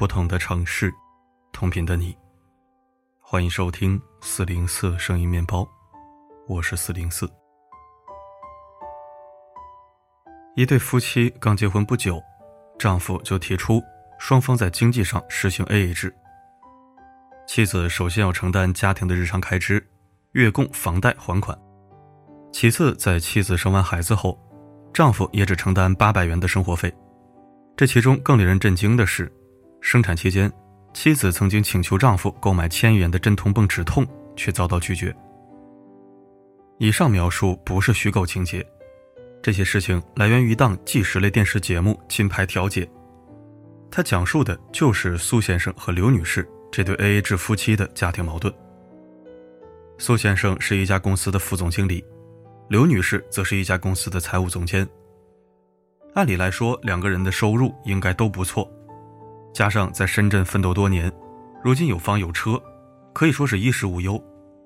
不同的城市，同频的你，欢迎收听四零四声音面包，我是四零四。一对夫妻刚结婚不久，丈夫就提出双方在经济上实行 AA 制。妻子首先要承担家庭的日常开支，月供、房贷还款；其次，在妻子生完孩子后，丈夫也只承担八百元的生活费。这其中更令人震惊的是。生产期间，妻子曾经请求丈夫购买千元的镇痛泵止痛，却遭到拒绝。以上描述不是虚构情节，这些事情来源于一档纪实类电视节目《金牌调解》，它讲述的就是苏先生和刘女士这对 AA 制夫妻的家庭矛盾。苏先生是一家公司的副总经理，刘女士则是一家公司的财务总监。按理来说，两个人的收入应该都不错。加上在深圳奋斗多年，如今有房有车，可以说是衣食无忧，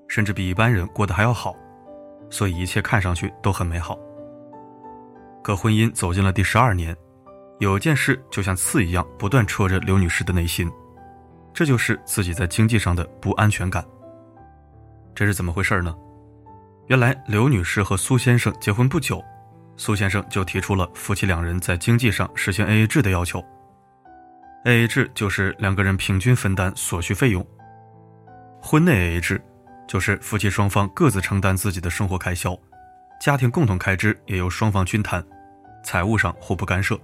甚至比一般人过得还要好，所以一切看上去都很美好。可婚姻走进了第十二年，有一件事就像刺一样不断戳着刘女士的内心，这就是自己在经济上的不安全感。这是怎么回事呢？原来刘女士和苏先生结婚不久，苏先生就提出了夫妻两人在经济上实行 AA 制的要求。A A 制就是两个人平均分担所需费用。婚内 A A 制就是夫妻双方各自承担自己的生活开销，家庭共同开支也由双方均摊，财务上互不干涉。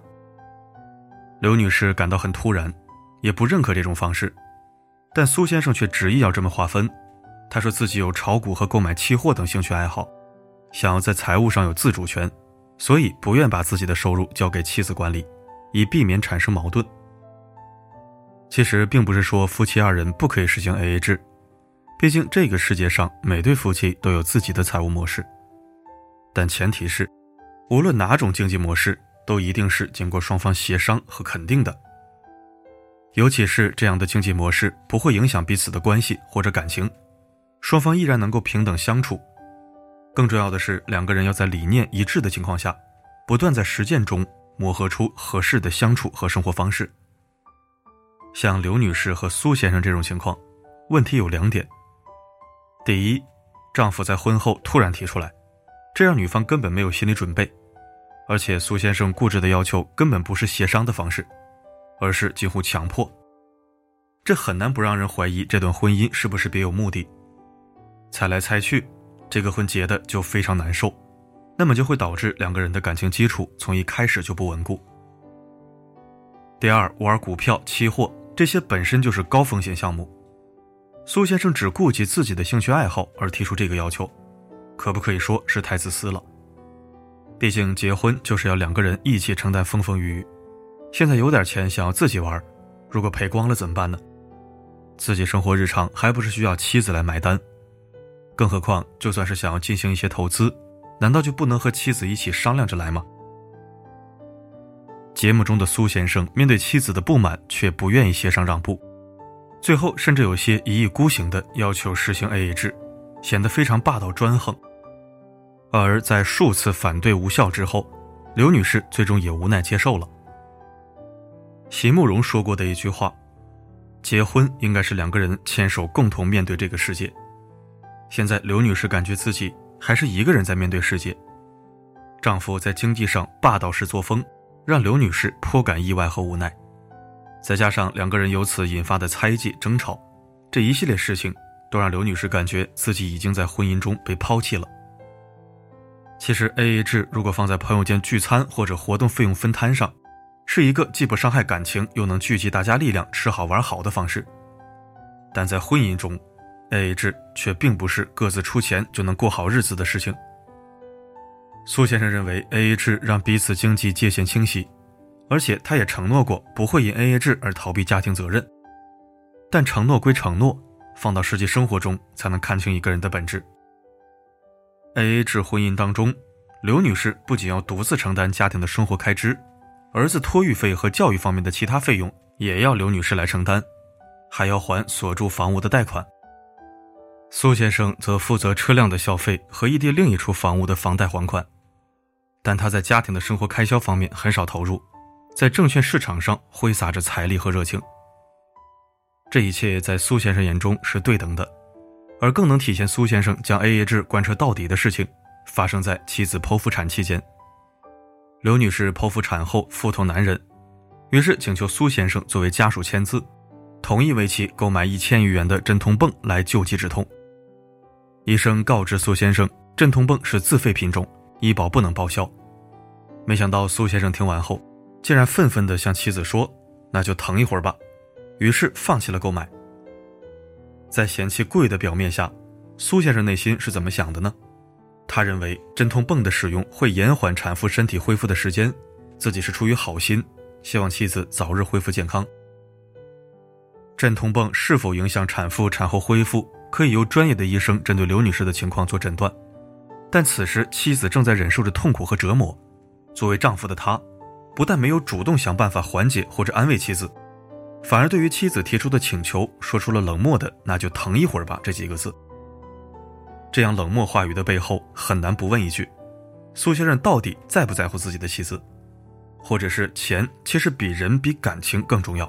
刘女士感到很突然，也不认可这种方式，但苏先生却执意要这么划分。他说自己有炒股和购买期货等兴趣爱好，想要在财务上有自主权，所以不愿把自己的收入交给妻子管理，以避免产生矛盾。其实并不是说夫妻二人不可以实行 AA 制，毕竟这个世界上每对夫妻都有自己的财务模式。但前提是，无论哪种经济模式，都一定是经过双方协商和肯定的。尤其是这样的经济模式不会影响彼此的关系或者感情，双方依然能够平等相处。更重要的是，两个人要在理念一致的情况下，不断在实践中磨合出合适的相处和生活方式。像刘女士和苏先生这种情况，问题有两点。第一，丈夫在婚后突然提出来，这让女方根本没有心理准备，而且苏先生固执的要求根本不是协商的方式，而是近乎强迫。这很难不让人怀疑这段婚姻是不是别有目的。猜来猜去，这个婚结的就非常难受，那么就会导致两个人的感情基础从一开始就不稳固。第二，玩股票、期货。这些本身就是高风险项目，苏先生只顾及自己的兴趣爱好而提出这个要求，可不可以说是太自私了？毕竟结婚就是要两个人一起承担风风雨雨，现在有点钱想要自己玩，如果赔光了怎么办呢？自己生活日常还不是需要妻子来买单？更何况就算是想要进行一些投资，难道就不能和妻子一起商量着来吗？节目中的苏先生面对妻子的不满，却不愿意协商让步，最后甚至有些一意孤行的要求实行 AA 制，显得非常霸道专横。而在数次反对无效之后，刘女士最终也无奈接受了。席慕容说过的一句话：“结婚应该是两个人牵手共同面对这个世界。”现在刘女士感觉自己还是一个人在面对世界，丈夫在经济上霸道式作风。让刘女士颇感意外和无奈，再加上两个人由此引发的猜忌、争吵，这一系列事情都让刘女士感觉自己已经在婚姻中被抛弃了。其实，AA 制如果放在朋友间聚餐或者活动费用分摊上，是一个既不伤害感情又能聚集大家力量吃好玩好的方式。但在婚姻中，AA 制却并不是各自出钱就能过好日子的事情。苏先生认为，A A 制让彼此经济界限清晰，而且他也承诺过不会因 A A 制而逃避家庭责任。但承诺归承诺，放到实际生活中才能看清一个人的本质。A A 制婚姻当中，刘女士不仅要独自承担家庭的生活开支，儿子托育费和教育方面的其他费用也要刘女士来承担，还要还所住房屋的贷款。苏先生则负责车辆的消费和异地另一处房屋的房贷还款，但他在家庭的生活开销方面很少投入，在证券市场上挥洒着财力和热情，这一切在苏先生眼中是对等的，而更能体现苏先生将 AA 制贯彻到底的事情，发生在妻子剖腹产期间。刘女士剖腹产后腹痛难忍，于是请求苏先生作为家属签字，同意为其购买一千余元的镇痛泵来救急止痛。医生告知苏先生，镇痛泵是自费品种，医保不能报销。没想到苏先生听完后，竟然愤愤地向妻子说：“那就疼一会儿吧。”于是放弃了购买。在嫌弃贵的表面下，苏先生内心是怎么想的呢？他认为镇痛泵的使用会延缓产妇身体恢复的时间，自己是出于好心，希望妻子早日恢复健康。镇痛泵是否影响产妇产后恢复，可以由专业的医生针对刘女士的情况做诊断。但此时妻子正在忍受着痛苦和折磨，作为丈夫的他，不但没有主动想办法缓解或者安慰妻子。反而对于妻子提出的请求，说出了冷漠的“那就疼一会儿吧”这几个字。这样冷漠话语的背后，很难不问一句：苏先生到底在不在乎自己的妻子？或者是钱其实比人比感情更重要？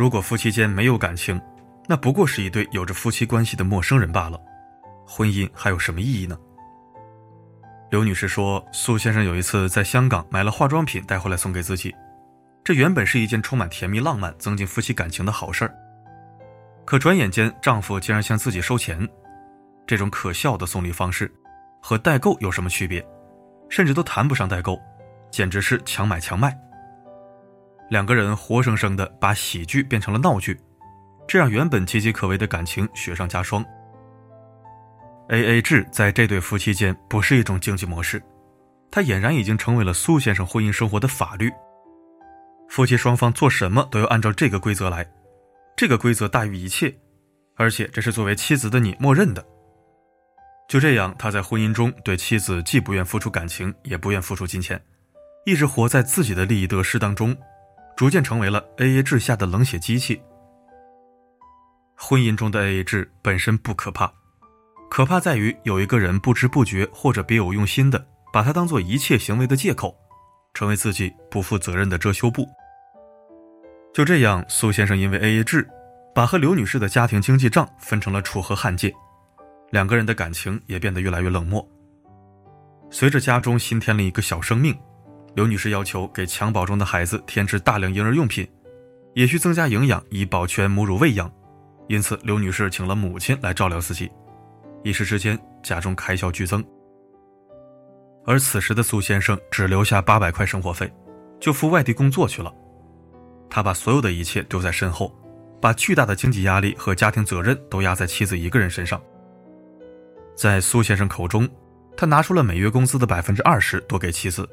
如果夫妻间没有感情，那不过是一对有着夫妻关系的陌生人罢了。婚姻还有什么意义呢？刘女士说，苏先生有一次在香港买了化妆品带回来送给自己。这原本是一件充满甜蜜、浪漫、增进夫妻感情的好事儿，可转眼间，丈夫竟然向自己收钱，这种可笑的送礼方式，和代购有什么区别？甚至都谈不上代购，简直是强买强卖。两个人活生生的把喜剧变成了闹剧，这让原本岌岌可危的感情雪上加霜。A A 制在这对夫妻间不是一种经济模式，它俨然已经成为了苏先生婚姻生活的法律。夫妻双方做什么都要按照这个规则来，这个规则大于一切，而且这是作为妻子的你默认的。就这样，他在婚姻中对妻子既不愿付出感情，也不愿付出金钱，一直活在自己的利益得失当中，逐渐成为了 AA 制下的冷血机器。婚姻中的 AA 制本身不可怕，可怕在于有一个人不知不觉或者别有用心的把它当做一切行为的借口，成为自己不负责任的遮羞布。就这样，苏先生因为 AA 制，把和刘女士的家庭经济账分成了楚河汉界，两个人的感情也变得越来越冷漠。随着家中新添了一个小生命，刘女士要求给襁褓中的孩子添置大量婴儿用品，也需增加营养以保全母乳喂养，因此刘女士请了母亲来照料自己，一时之间家中开销剧增。而此时的苏先生只留下八百块生活费，就赴外地工作去了。他把所有的一切丢在身后，把巨大的经济压力和家庭责任都压在妻子一个人身上。在苏先生口中，他拿出了每月工资的百分之二十多给妻子，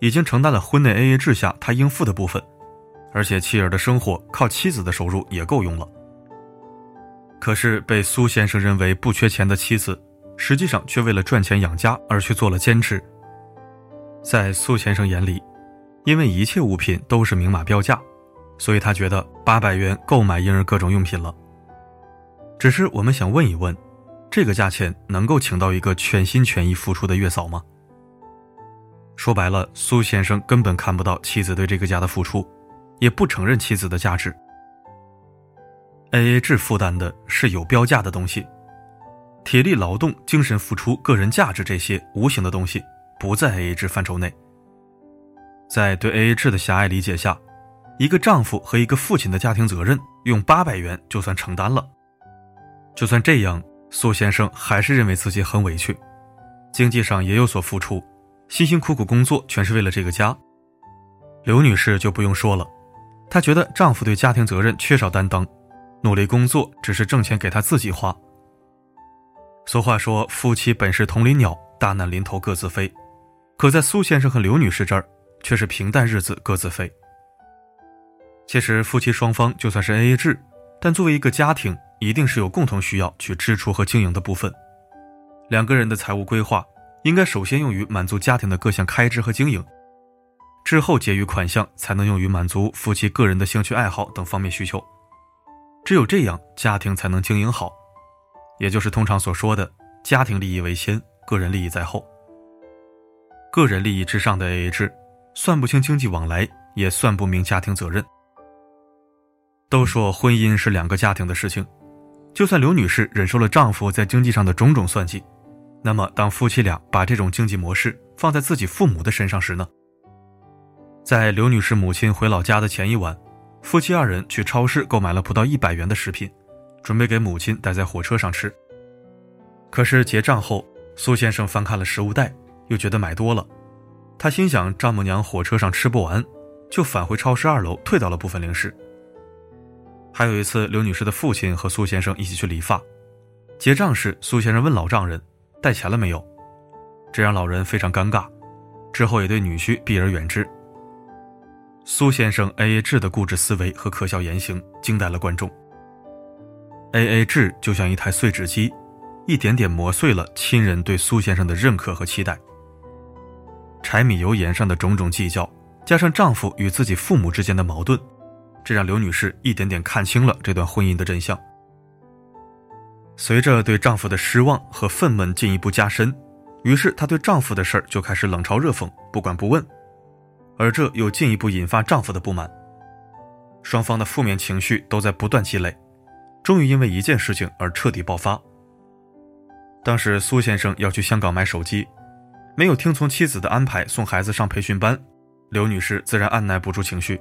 已经承担了婚内 AA 制下他应付的部分，而且妻儿的生活靠妻子的收入也够用了。可是被苏先生认为不缺钱的妻子，实际上却为了赚钱养家而去做了兼职。在苏先生眼里，因为一切物品都是明码标价。所以他觉得八百元够买婴儿各种用品了。只是我们想问一问，这个价钱能够请到一个全心全意付出的月嫂吗？说白了，苏先生根本看不到妻子对这个家的付出，也不承认妻子的价值。A A 制负担的是有标价的东西，体力劳动、精神付出、个人价值这些无形的东西不在 A A 制范畴内。在对 A A 制的狭隘理解下。一个丈夫和一个父亲的家庭责任，用八百元就算承担了。就算这样，苏先生还是认为自己很委屈，经济上也有所付出，辛辛苦苦工作全是为了这个家。刘女士就不用说了，她觉得丈夫对家庭责任缺少担当，努力工作只是挣钱给她自己花。俗话说，夫妻本是同林鸟，大难临头各自飞。可在苏先生和刘女士这儿，却是平淡日子各自飞。其实夫妻双方就算是 A A 制，但作为一个家庭，一定是有共同需要去支出和经营的部分。两个人的财务规划应该首先用于满足家庭的各项开支和经营，之后结余款项才能用于满足夫妻个人的兴趣爱好等方面需求。只有这样，家庭才能经营好，也就是通常所说的家庭利益为先，个人利益在后。个人利益之上的 A A 制，算不清经济往来，也算不明家庭责任。都说婚姻是两个家庭的事情，就算刘女士忍受了丈夫在经济上的种种算计，那么当夫妻俩把这种经济模式放在自己父母的身上时呢？在刘女士母亲回老家的前一晚，夫妻二人去超市购买了不到一百元的食品，准备给母亲带在火车上吃。可是结账后，苏先生翻看了食物袋，又觉得买多了，他心想丈母娘火车上吃不完，就返回超市二楼退掉了部分零食。还有一次，刘女士的父亲和苏先生一起去理发，结账时，苏先生问老丈人带钱了没有，这让老人非常尴尬，之后也对女婿避而远之。苏先生 A A 制的固执思维和可笑言行惊呆了观众。A A 制就像一台碎纸机，一点点磨碎了亲人对苏先生的认可和期待。柴米油盐上的种种计较，加上丈夫与自己父母之间的矛盾。这让刘女士一点点看清了这段婚姻的真相。随着对丈夫的失望和愤懑进一步加深，于是她对丈夫的事儿就开始冷嘲热讽、不管不问，而这又进一步引发丈夫的不满。双方的负面情绪都在不断积累，终于因为一件事情而彻底爆发。当时苏先生要去香港买手机，没有听从妻子的安排送孩子上培训班，刘女士自然按耐不住情绪。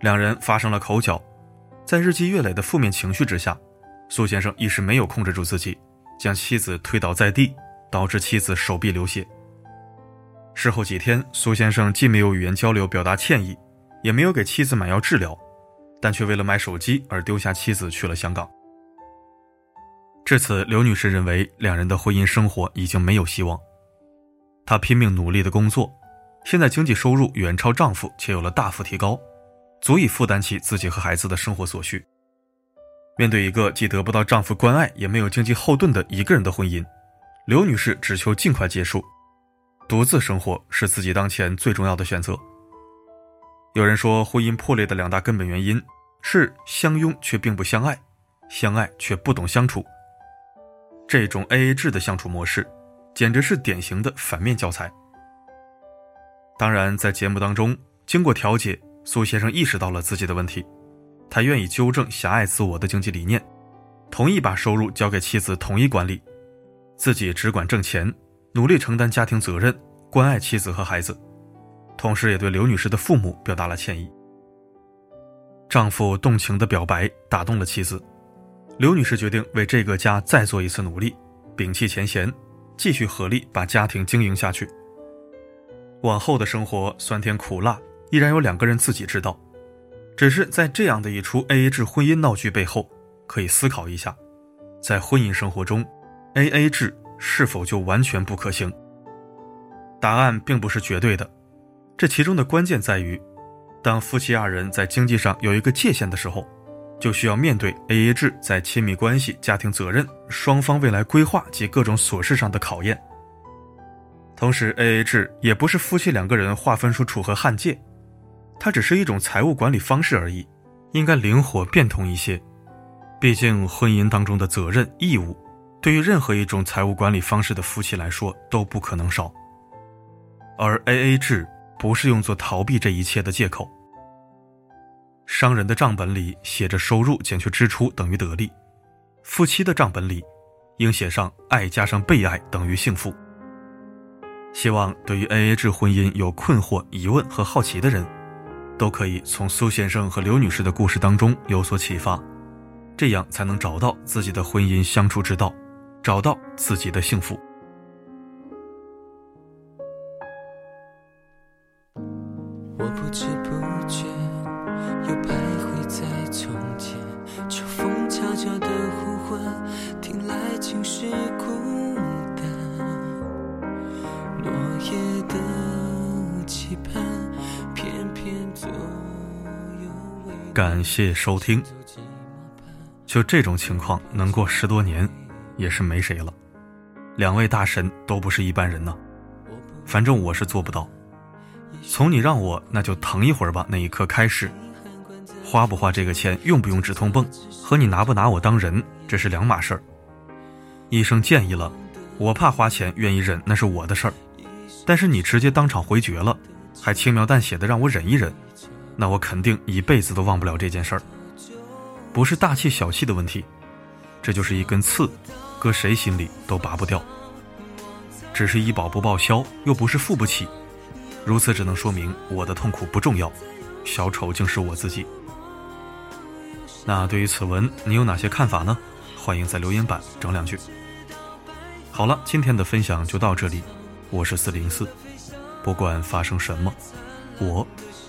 两人发生了口角，在日积月累的负面情绪之下，苏先生一时没有控制住自己，将妻子推倒在地，导致妻子手臂流血。事后几天，苏先生既没有语言交流表达歉意，也没有给妻子买药治疗，但却为了买手机而丢下妻子去了香港。至此，刘女士认为两人的婚姻生活已经没有希望。她拼命努力的工作，现在经济收入远超丈夫，且有了大幅提高。足以负担起自己和孩子的生活所需。面对一个既得不到丈夫关爱，也没有经济后盾的一个人的婚姻，刘女士只求尽快结束，独自生活是自己当前最重要的选择。有人说，婚姻破裂的两大根本原因是相拥却并不相爱，相爱却不懂相处。这种 AA 制的相处模式，简直是典型的反面教材。当然，在节目当中，经过调解。苏先生意识到了自己的问题，他愿意纠正狭隘自我的经济理念，同意把收入交给妻子统一管理，自己只管挣钱，努力承担家庭责任，关爱妻子和孩子，同时也对刘女士的父母表达了歉意。丈夫动情的表白打动了妻子，刘女士决定为这个家再做一次努力，摒弃前嫌，继续合力把家庭经营下去。往后的生活酸甜苦辣。依然有两个人自己知道，只是在这样的一出 A A 制婚姻闹剧背后，可以思考一下，在婚姻生活中，A A 制是否就完全不可行？答案并不是绝对的，这其中的关键在于，当夫妻二人在经济上有一个界限的时候，就需要面对 A A 制在亲密关系、家庭责任、双方未来规划及各种琐事上的考验。同时，A A 制也不是夫妻两个人划分出楚河汉界。它只是一种财务管理方式而已，应该灵活变通一些。毕竟婚姻当中的责任义务，对于任何一种财务管理方式的夫妻来说都不可能少。而 A A 制不是用作逃避这一切的借口。商人的账本里写着收入减去支出等于得利，夫妻的账本里应写上爱加上被爱等于幸福。希望对于 A A 制婚姻有困惑、疑问和好奇的人。都可以从苏先生和刘女士的故事当中有所启发，这样才能找到自己的婚姻相处之道，找到自己的幸福。感谢收听。就这种情况，能过十多年，也是没谁了。两位大神都不是一般人呢，反正我是做不到。从你让我那就疼一会儿吧那一刻开始，花不花这个钱，用不用止痛泵，和你拿不拿我当人，这是两码事儿。医生建议了，我怕花钱，愿意忍，那是我的事儿。但是你直接当场回绝了。还轻描淡写的让我忍一忍，那我肯定一辈子都忘不了这件事儿。不是大气小气的问题，这就是一根刺，搁谁心里都拔不掉。只是医保不报销，又不是付不起，如此只能说明我的痛苦不重要，小丑竟是我自己。那对于此文，你有哪些看法呢？欢迎在留言板整两句。好了，今天的分享就到这里，我是四零四，不管发生什么，我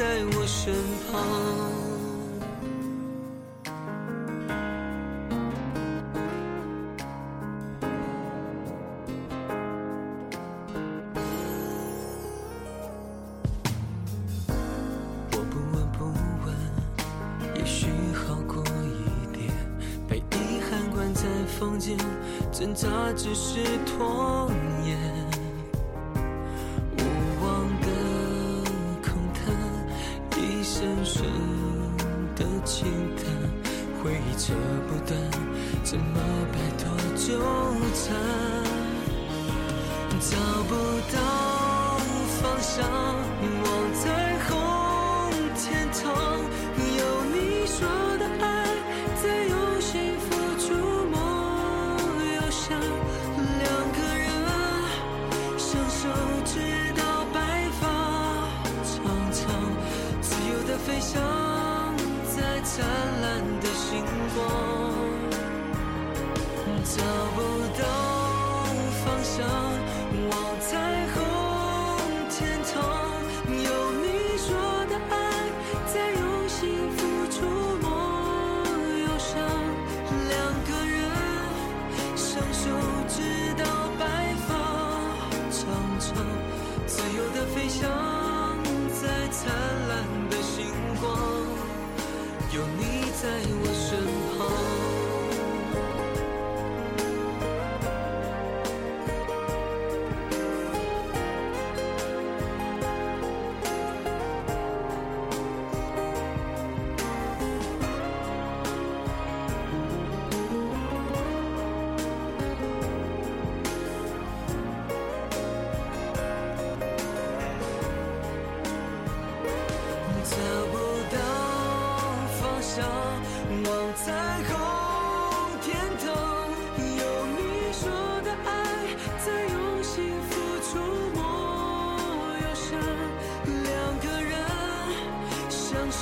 在我身旁。我不闻不问也许好过一点。被遗憾关在房间挣扎只是拖缠？找不到方向，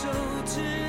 手指。